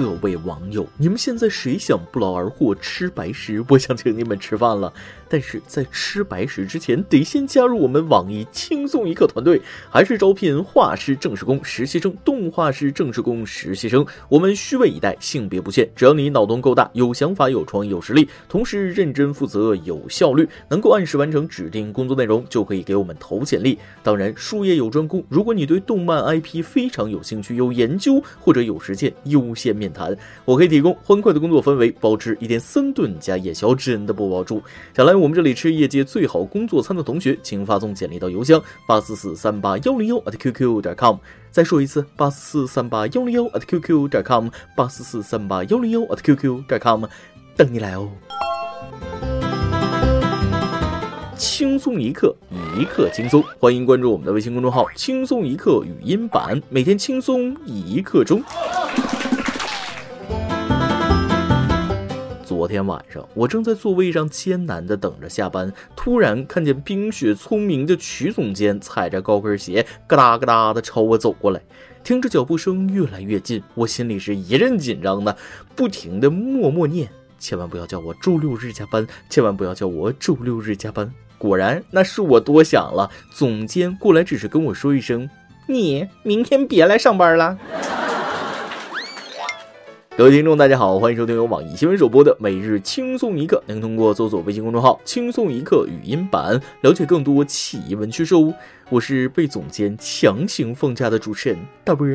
各位网友，你们现在谁想不劳而获吃白食？我想请你们吃饭了。但是在吃白食之前，得先加入我们网易轻松一刻团队，还是招聘画师、正式工、实习生、动画师、正式工、实习生。我们虚位以待，性别不限，只要你脑洞够大，有想法、有创意、有实力，同时认真负责、有效率，能够按时完成指定工作内容，就可以给我们投简历。当然，术业有专攻，如果你对动漫 IP 非常有兴趣、有研究或者有实践，优先面谈。我可以提供欢快的工作氛围，包吃一天三顿加夜宵，真的不包住。想来我们这里吃业界最好工作餐的同学，请发送简历到邮箱八四四三八幺零幺 at qq 点 com。再说一次，八四四三八幺零幺 at qq 点 com，八四四三八幺零幺 at qq 点 com，等你来哦。轻松一刻，一刻轻松，欢迎关注我们的微信公众号“轻松一刻语音版”，每天轻松一刻钟。昨天晚上，我正在座位上艰难地等着下班，突然看见冰雪聪明的曲总监踩着高跟鞋，咯哒咯哒地朝我走过来。听着脚步声越来越近，我心里是一阵紧张的，不停地默默念：千万不要叫我周六日加班，千万不要叫我周六日加班。果然，那是我多想了。总监过来只是跟我说一声：“你明天别来上班了。”各位听众，大家好，欢迎收听由网易新闻首播的《每日轻松一刻》。您通过搜索微信公众号“轻松一刻”语音版了解更多奇闻趣事哦。我是被总监强行放假的主持人大波。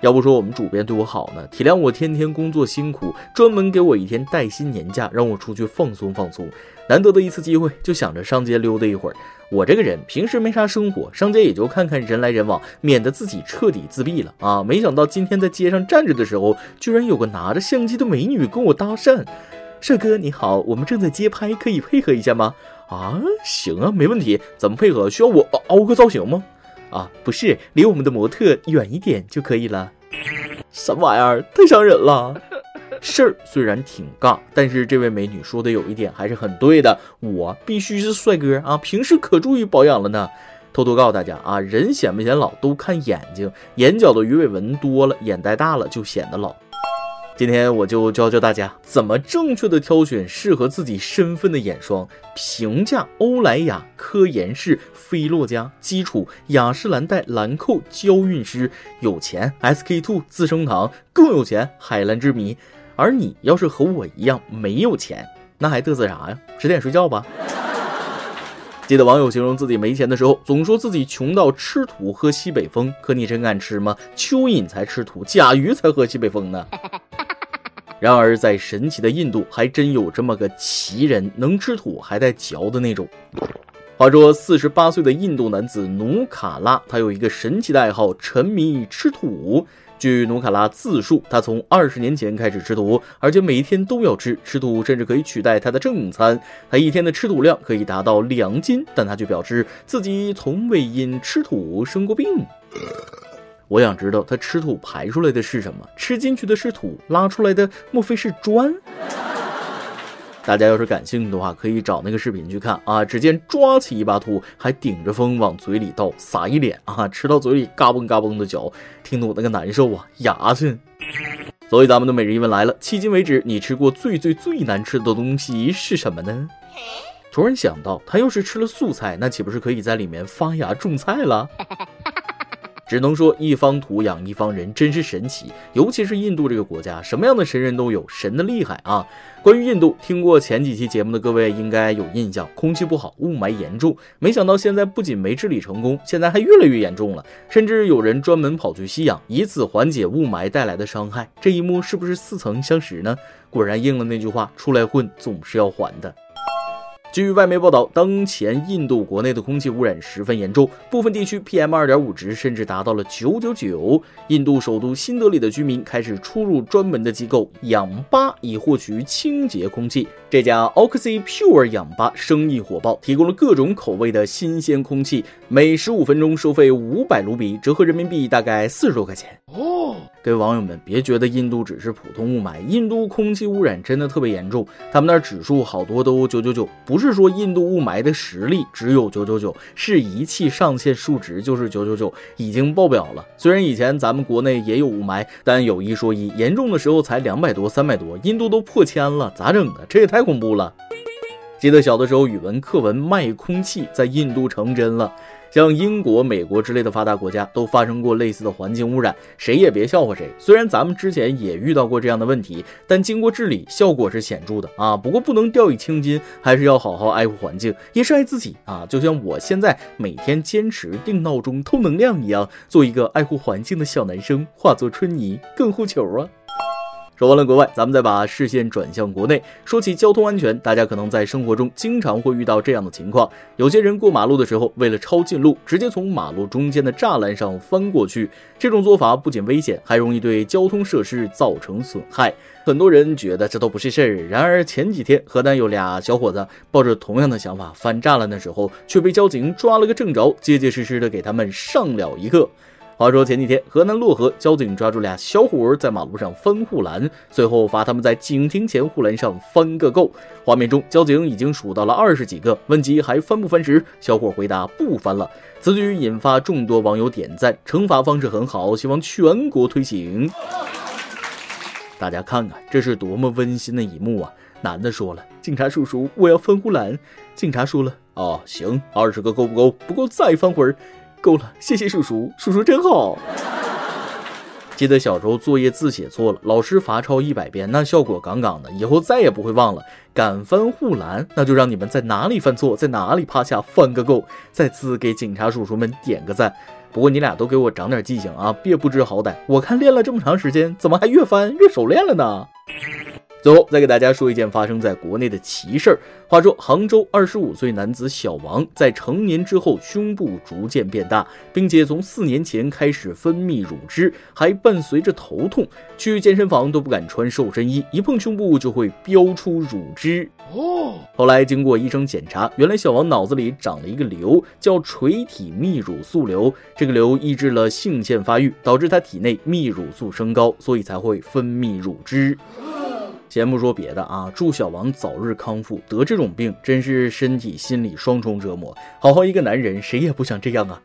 要不说我们主编对我好呢，体谅我天天工作辛苦，专门给我一天带薪年假，让我出去放松放松。难得的一次机会，就想着上街溜达一会儿。我这个人平时没啥生活，上街也就看看人来人往，免得自己彻底自闭了啊！没想到今天在街上站着的时候，居然有个拿着相机的美女跟我搭讪：“帅哥你好，我们正在街拍，可以配合一下吗？”啊，行啊，没问题。怎么配合？需要我凹个造型吗？啊，不是，离我们的模特远一点就可以了。什么玩意儿？太伤人了。事儿虽然挺尬，但是这位美女说的有一点还是很对的，我必须是帅哥啊，平时可注意保养了呢。偷偷告诉大家啊，人显不显老都看眼睛，眼角的鱼尾纹多了，眼袋大了就显得老。今天我就教教大家怎么正确的挑选适合自己身份的眼霜。平价欧莱雅、科颜氏、菲洛嘉、基础、雅诗兰黛、兰蔻、娇韵诗，有钱 SK two、资生堂，更有钱海蓝之谜。而你要是和我一样没有钱，那还嘚瑟啥呀？十点睡觉吧。记得网友形容自己没钱的时候，总说自己穷到吃土喝西北风。可你真敢吃吗？蚯蚓才吃土，甲鱼才喝西北风呢。然而在神奇的印度，还真有这么个奇人，能吃土还带嚼的那种。话说，四十八岁的印度男子努卡拉，他有一个神奇的爱好，沉迷于吃土。据努卡拉自述，他从二十年前开始吃土，而且每天都要吃。吃土甚至可以取代他的正餐，他一天的吃土量可以达到两斤。但他却表示自己从未因吃土生过病。我想知道他吃土排出来的是什么？吃进去的是土，拉出来的莫非是砖？大家要是感兴趣的话，可以找那个视频去看啊！只见抓起一把土，还顶着风往嘴里倒，撒一脸啊，吃到嘴里嘎嘣嘎嘣的嚼，听得我那个难受啊，牙碜。所以咱们的每日一问来了：迄今为止，你吃过最最最难吃的东西是什么呢？突然想到，他要是吃了素菜，那岂不是可以在里面发芽种菜了？只能说一方土养一方人，真是神奇。尤其是印度这个国家，什么样的神人都有，神的厉害啊！关于印度，听过前几期节目的各位应该有印象，空气不好，雾霾严重。没想到现在不仅没治理成功，现在还越来越严重了，甚至有人专门跑去吸氧，以此缓解雾霾带来的伤害。这一幕是不是似曾相识呢？果然应了那句话：出来混总是要还的。据外媒报道，当前印度国内的空气污染十分严重，部分地区 PM 二点五值甚至达到了九九九。印度首都新德里的居民开始出入专门的机构氧吧，以获取清洁空气。这家 Oxy Pure 氧吧生意火爆，提供了各种口味的新鲜空气，每十五分钟收费五百卢比，折合人民币大概四十多块钱。哦，各位网友们，别觉得印度只是普通雾霾，印度空气污染真的特别严重，他们那儿指数好多都九九九，不。是说印度雾霾的实力只有九九九，是仪器上限数值就是九九九，已经爆表了。虽然以前咱们国内也有雾霾，但有一说一，严重的时候才两百多、三百多，印度都破千了，咋整的？这也太恐怖了。记得小的时候，语文课文卖空气在印度成真了。像英国、美国之类的发达国家都发生过类似的环境污染，谁也别笑话谁。虽然咱们之前也遇到过这样的问题，但经过治理，效果是显著的啊。不过不能掉以轻心，还是要好好爱护环境，也是爱自己啊。就像我现在每天坚持定闹钟、偷能量一样，做一个爱护环境的小男生，化作春泥更护球啊。说完了国外，咱们再把视线转向国内。说起交通安全，大家可能在生活中经常会遇到这样的情况：有些人过马路的时候，为了抄近路，直接从马路中间的栅栏上翻过去。这种做法不仅危险，还容易对交通设施造成损害。很多人觉得这都不是事儿。然而前几天，河南有俩小伙子抱着同样的想法翻栅栏的时候，却被交警抓了个正着，结结实实的给他们上了一课。话说前几天，河南漯河交警抓住俩小伙儿在马路上翻护栏，随后罚他们在警亭前护栏上翻个够。画面中，交警已经数到了二十几个，问及还翻不翻时，小伙回答不翻了。此举引发众多网友点赞，惩罚方式很好，希望全国推行。大家看看，这是多么温馨的一幕啊！男的说了：“警察叔叔，我要翻护栏。”警察说了：“哦，行，二十个够不够？不够再翻会儿。”够了，谢谢叔叔，叔叔真好。记得小时候作业字写错了，老师罚抄一百遍，那效果杠杠的，以后再也不会忘了。敢翻护栏，那就让你们在哪里犯错，在哪里趴下翻个够。再次给警察叔叔们点个赞。不过你俩都给我长点记性啊，别不知好歹。我看练了这么长时间，怎么还越翻越熟练了呢？最后再给大家说一件发生在国内的奇事儿。话说，杭州二十五岁男子小王在成年之后，胸部逐渐变大，并且从四年前开始分泌乳汁，还伴随着头痛，去健身房都不敢穿瘦身衣，一碰胸部就会飙出乳汁。哦，后来经过医生检查，原来小王脑子里长了一个瘤，叫垂体泌乳素瘤。这个瘤抑制了性腺发育，导致他体内泌乳素升高，所以才会分泌乳汁。先不说别的啊，祝小王早日康复。得这种病真是身体心理双重折磨。好好一个男人，谁也不想这样啊。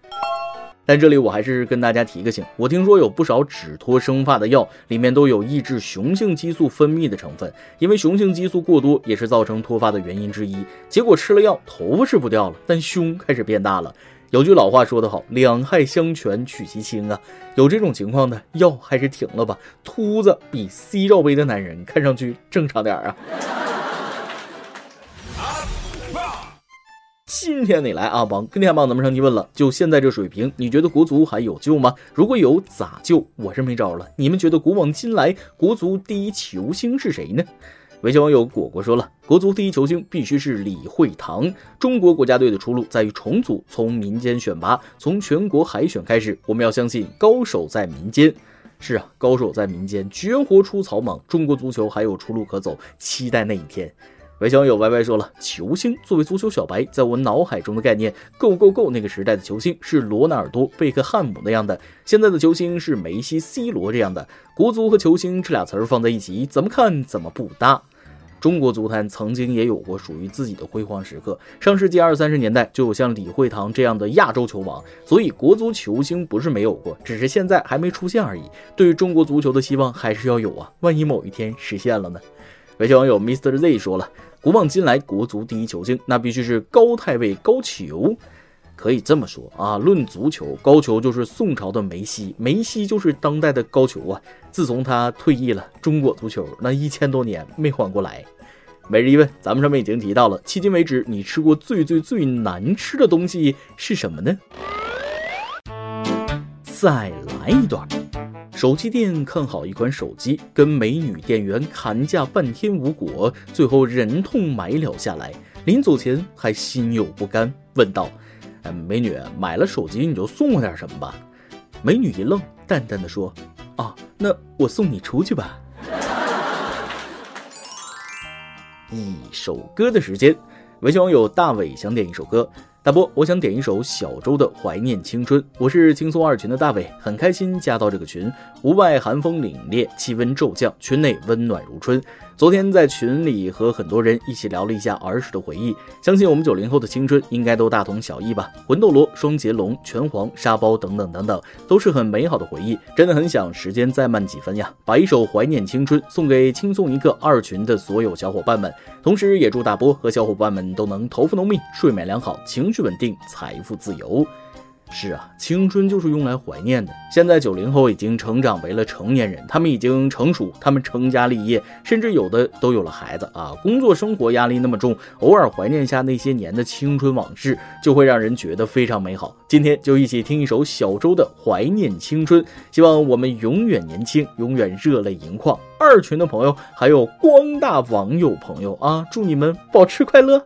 但这里我还是跟大家提个醒，我听说有不少止脱生发的药里面都有抑制雄性激素分泌的成分，因为雄性激素过多也是造成脱发的原因之一。结果吃了药，头发是不掉了，但胸开始变大了。有句老话说得好，两害相权取其轻啊！有这种情况的药还是停了吧。秃子比 C 罩杯的男人看上去正常点啊。今天你来阿邦，跟天帮咱们上提问了，就现在这水平，你觉得国足还有救吗？如果有，咋救？我是没招了。你们觉得古往今来国足第一球星是谁呢？微信网友果果说了，国足第一球星必须是李惠堂。中国国家队的出路在于重组，从民间选拔，从全国海选开始。我们要相信高手在民间。是啊，高手在民间，绝活出草莽。中国足球还有出路可走，期待那一天。微信网友 Y Y 说了，球星作为足球小白，在我脑海中的概念，Go Go Go 那个时代的球星是罗纳尔多、贝克汉姆那样的，现在的球星是梅西、C 罗这样的。国足和球星这俩词儿放在一起，怎么看怎么不搭。中国足坛曾经也有过属于自己的辉煌时刻，上世纪二三十年代就有像李惠堂这样的亚洲球王，所以国足球星不是没有过，只是现在还没出现而已。对于中国足球的希望还是要有啊，万一某一天实现了呢？微信网友 Mr Z 说了，古往今来国足第一球星，那必须是高太尉高俅。可以这么说啊，论足球，高俅就是宋朝的梅西，梅西就是当代的高俅啊。自从他退役了，中国足球那一千多年没缓过来。每日一问，咱们上面已经提到了，迄今为止你吃过最最最难吃的东西是什么呢？再来一段。手机店看好一款手机，跟美女店员砍价半天无果，最后忍痛买了下来。临走前还心有不甘，问道。美女，买了手机你就送我点什么吧。美女一愣，淡淡的说：“啊，那我送你出去吧。”一首歌的时间，微信网友大伟想点一首歌。大波，我想点一首小周的《怀念青春》。我是轻松二群的大伟，很开心加到这个群。屋外寒风凛冽，气温骤降，群内温暖如春。昨天在群里和很多人一起聊了一下儿时的回忆，相信我们九零后的青春应该都大同小异吧。魂斗罗、双截龙、拳皇、沙包等等等等，都是很美好的回忆。真的很想时间再慢几分呀，把一首怀念青春送给轻松一个二群的所有小伙伴们，同时也祝大波和小伙伴们都能头发浓密、睡眠良好、情绪稳定、财富自由。是啊，青春就是用来怀念的。现在九零后已经成长为了成年人，他们已经成熟，他们成家立业，甚至有的都有了孩子啊。工作生活压力那么重，偶尔怀念下那些年的青春往事，就会让人觉得非常美好。今天就一起听一首小周的《怀念青春》，希望我们永远年轻，永远热泪盈眶。二群的朋友，还有广大网友朋友啊，祝你们保持快乐。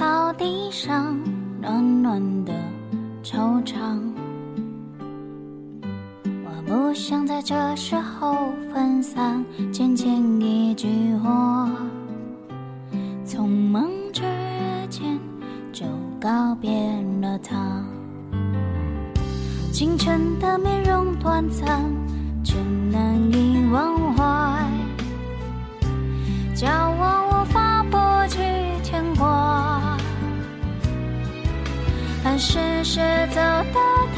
草地上暖暖的惆怅，我不想在这时候分散，浅浅一句话，匆忙之间就告别了他。清晨的面容短暂，却难以忘怀，骄是谁走的？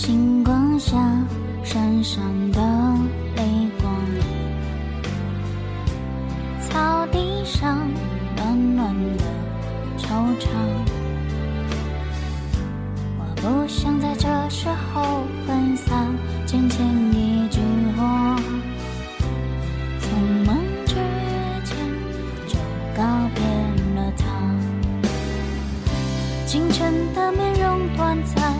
星光下闪闪的泪光草地上暖暖的惆怅我不想在这时候分散渐渐一句话匆忙之间就告别了他清晨的面容短暂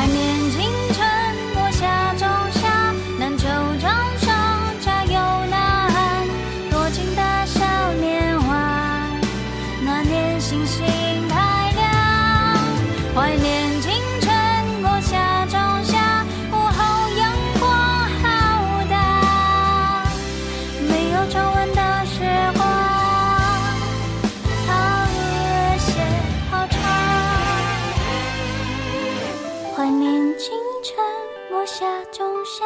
怀念夏仲夏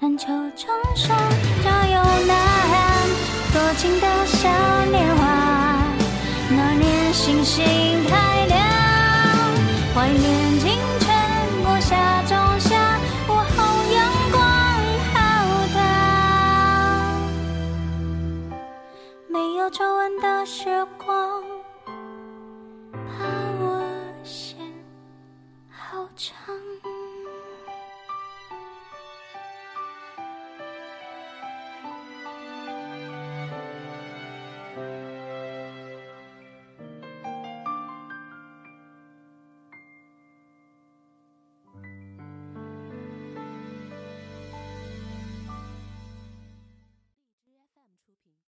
篮球场上加油呐喊，多情的小年华，那年星星太亮，怀念青春，播下仲夏，午后阳光好大，没有皱纹的时光。